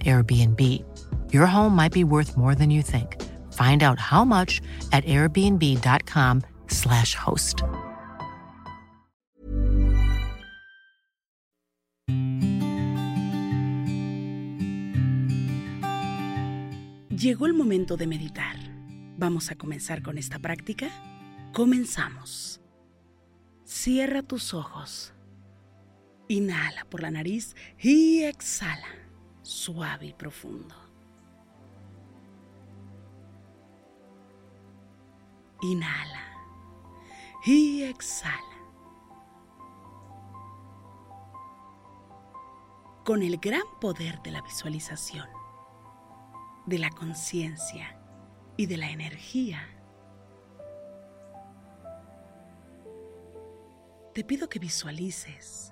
Airbnb. Your home might be worth more than you think. Find out how much at airbnb.com/slash host. Llegó el momento de meditar. ¿Vamos a comenzar con esta práctica? Comenzamos. Cierra tus ojos. Inhala por la nariz y exhala, suave y profundo. Inhala y exhala. Con el gran poder de la visualización, de la conciencia y de la energía, te pido que visualices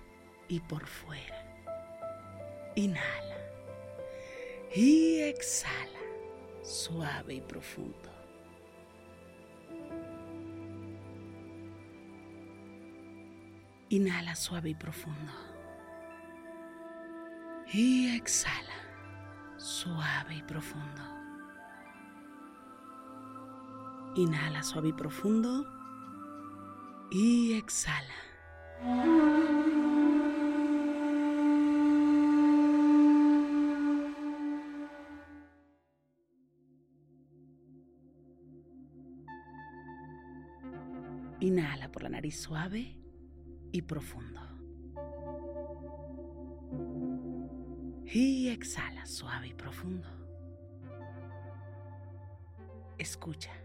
y por fuera. Inhala y exhala, suave y profundo. Inhala suave y profundo. Y exhala, suave y profundo. Inhala suave y profundo. Y exhala. Inhala por la nariz suave y profundo. Y exhala suave y profundo. Escucha.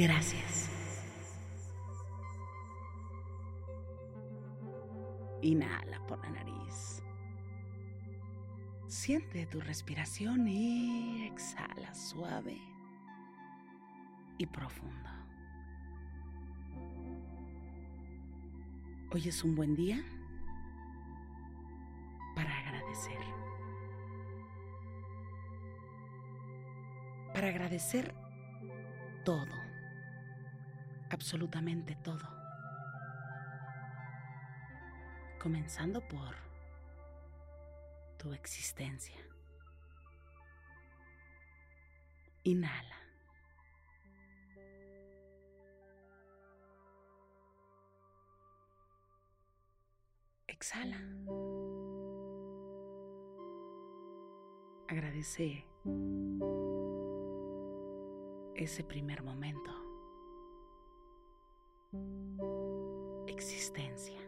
Gracias. Inhala por la nariz. Siente tu respiración y exhala suave y profundo. Hoy es un buen día para agradecer. Para agradecer todo, absolutamente todo. Comenzando por tu existencia. Inhala. Exhala. Agradece ese primer momento. Existencia.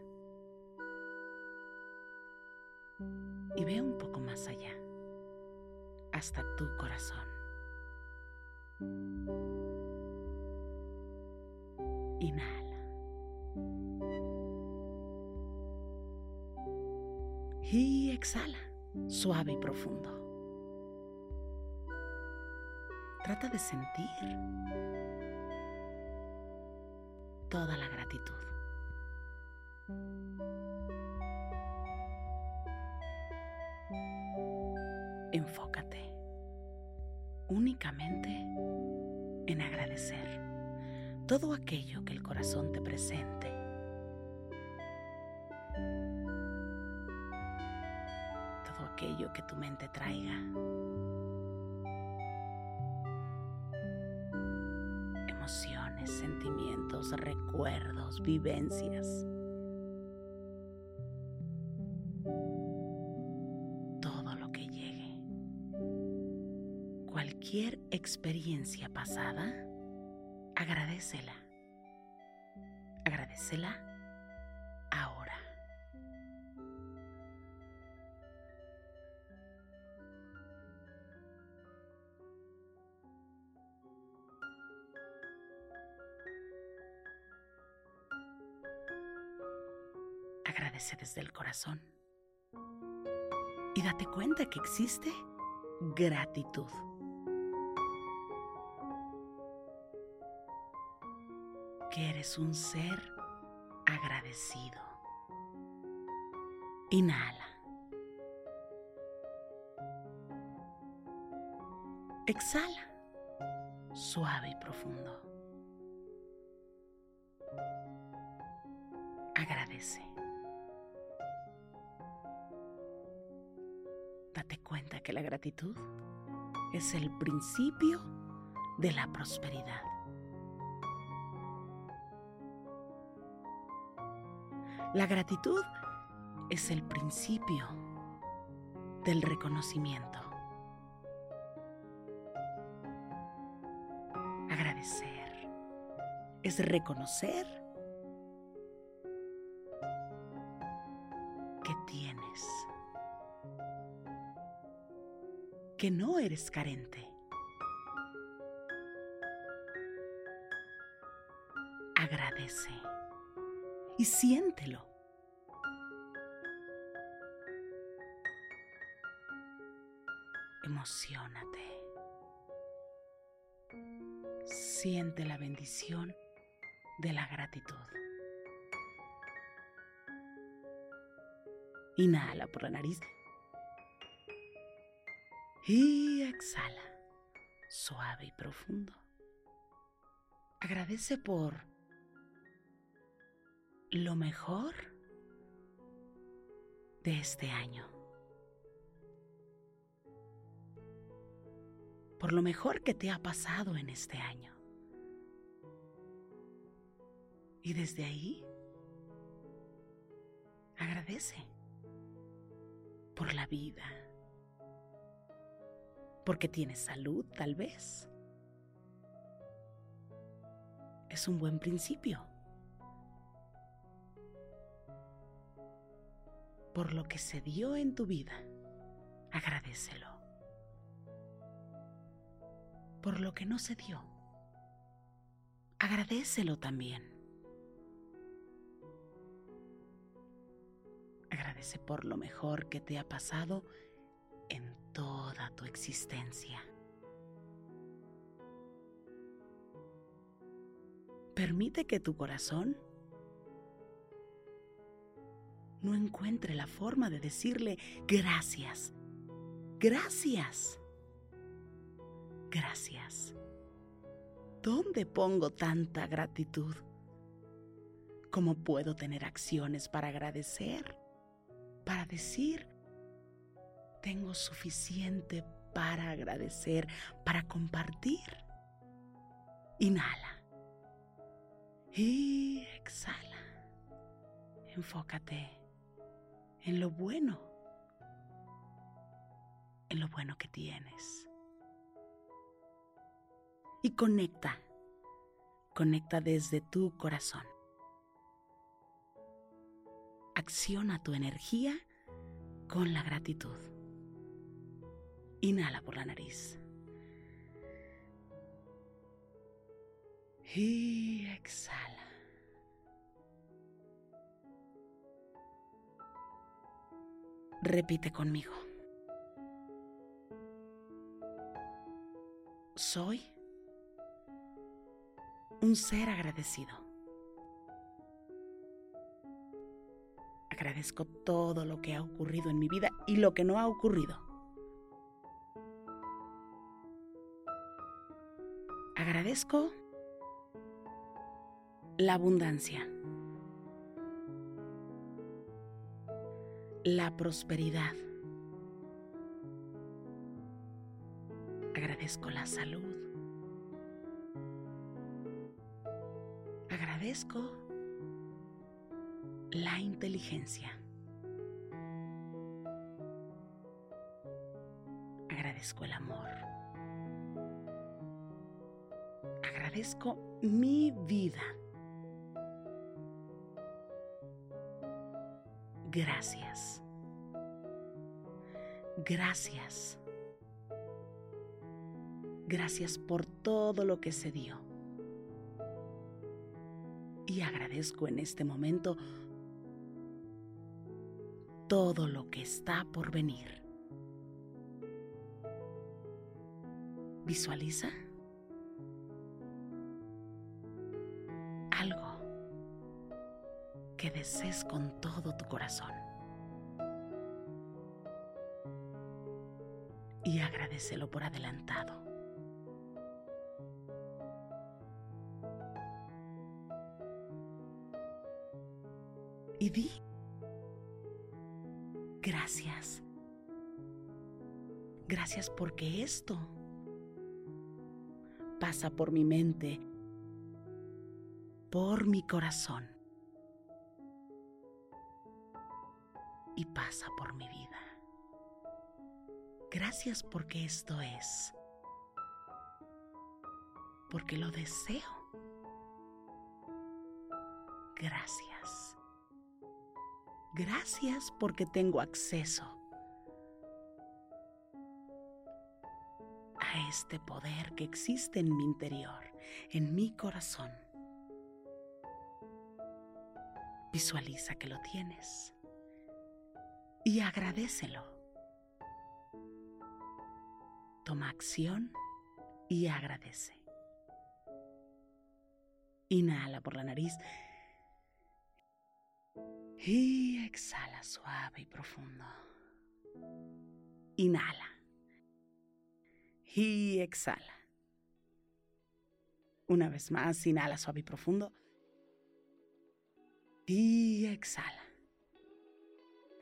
Y ve un poco más allá, hasta tu corazón. Inhala. Y exhala, suave y profundo. Trata de sentir toda la gratitud. Enfócate únicamente en agradecer todo aquello que el corazón te presente. aquello que tu mente traiga. Recuerdos, vivencias. Todo lo que llegue. Cualquier experiencia pasada, agradecela. Agradecela desde el corazón. Y date cuenta que existe gratitud. Que eres un ser agradecido. Inhala. Exhala. Suave y profundo. Agradece. Cuenta que la gratitud es el principio de la prosperidad. La gratitud es el principio del reconocimiento. Agradecer es reconocer que no eres carente. Agradece y siéntelo. Emocionate. Siente la bendición de la gratitud. Inhala por la nariz y exhala, suave y profundo. Agradece por lo mejor de este año. Por lo mejor que te ha pasado en este año. Y desde ahí, agradece por la vida porque tienes salud tal vez. Es un buen principio. Por lo que se dio en tu vida, agradecelo. Por lo que no se dio, agradecelo también. Agradece por lo mejor que te ha pasado en toda tu existencia. Permite que tu corazón no encuentre la forma de decirle gracias, gracias, gracias. ¿Dónde pongo tanta gratitud? ¿Cómo puedo tener acciones para agradecer? Para decir tengo suficiente para agradecer, para compartir. Inhala. Y exhala. Enfócate en lo bueno, en lo bueno que tienes. Y conecta, conecta desde tu corazón. Acciona tu energía con la gratitud. Inhala por la nariz. Y exhala. Repite conmigo. Soy un ser agradecido. Agradezco todo lo que ha ocurrido en mi vida y lo que no ha ocurrido. agradezco la abundancia, la prosperidad. Agradezco la salud. Agradezco la inteligencia. Agradezco el amor. Agradezco mi vida. Gracias. Gracias. Gracias por todo lo que se dio. Y agradezco en este momento todo lo que está por venir. Visualiza que desees con todo tu corazón. Y agradecelo por adelantado. y di gracias. Gracias porque esto pasa por mi mente, por mi corazón y pasa por mi vida. Gracias porque esto es, porque lo deseo. Gracias. Gracias porque tengo acceso a este poder que existe en mi interior, en mi corazón. Visualiza que lo tienes y agradecelo. Toma acción y agradece. Inhala por la nariz y exhala suave y profundo. Inhala. Y exhala. Una vez más, inhala suave y profundo. Y exhala.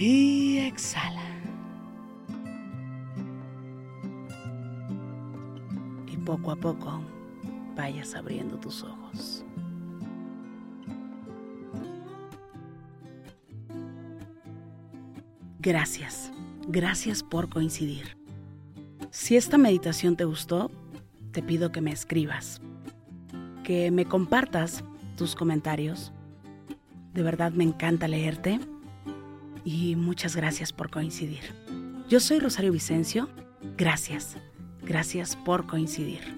Y exhala. Y poco a poco vayas abriendo tus ojos. Gracias. Gracias por coincidir. Si esta meditación te gustó, te pido que me escribas, que me compartas tus comentarios. De verdad me encanta leerte y muchas gracias por coincidir. Yo soy Rosario Vicencio. Gracias. Gracias por coincidir.